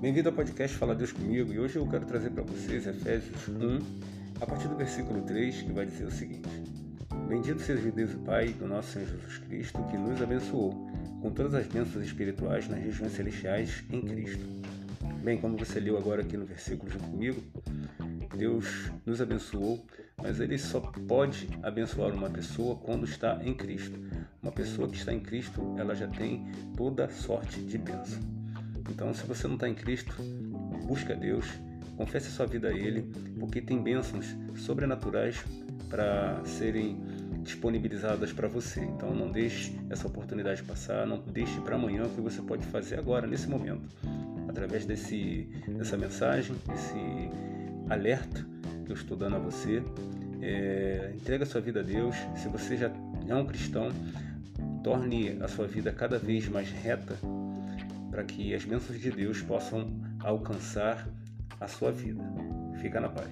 Bem-vindo ao podcast Fala Deus Comigo e hoje eu quero trazer para vocês Efésios 1, a partir do versículo 3, que vai dizer o seguinte: Bendito seja Deus e Pai do nosso Senhor Jesus Cristo, que nos abençoou com todas as bênçãos espirituais nas regiões celestiais em Cristo. Bem, como você leu agora aqui no versículo junto comigo, Deus nos abençoou, mas Ele só pode abençoar uma pessoa quando está em Cristo. Uma pessoa que está em Cristo, ela já tem toda sorte de bênção. Então, se você não está em Cristo, busca Deus, confesse a sua vida a Ele, porque tem bênçãos sobrenaturais para serem disponibilizadas para você. Então, não deixe essa oportunidade passar, não deixe para amanhã o que você pode fazer agora, nesse momento, através desse, dessa mensagem, desse alerta que eu estou dando a você. É, entrega a sua vida a Deus. Se você já é um cristão, torne a sua vida cada vez mais reta para que as bênçãos de Deus possam alcançar a sua vida. Fica na paz.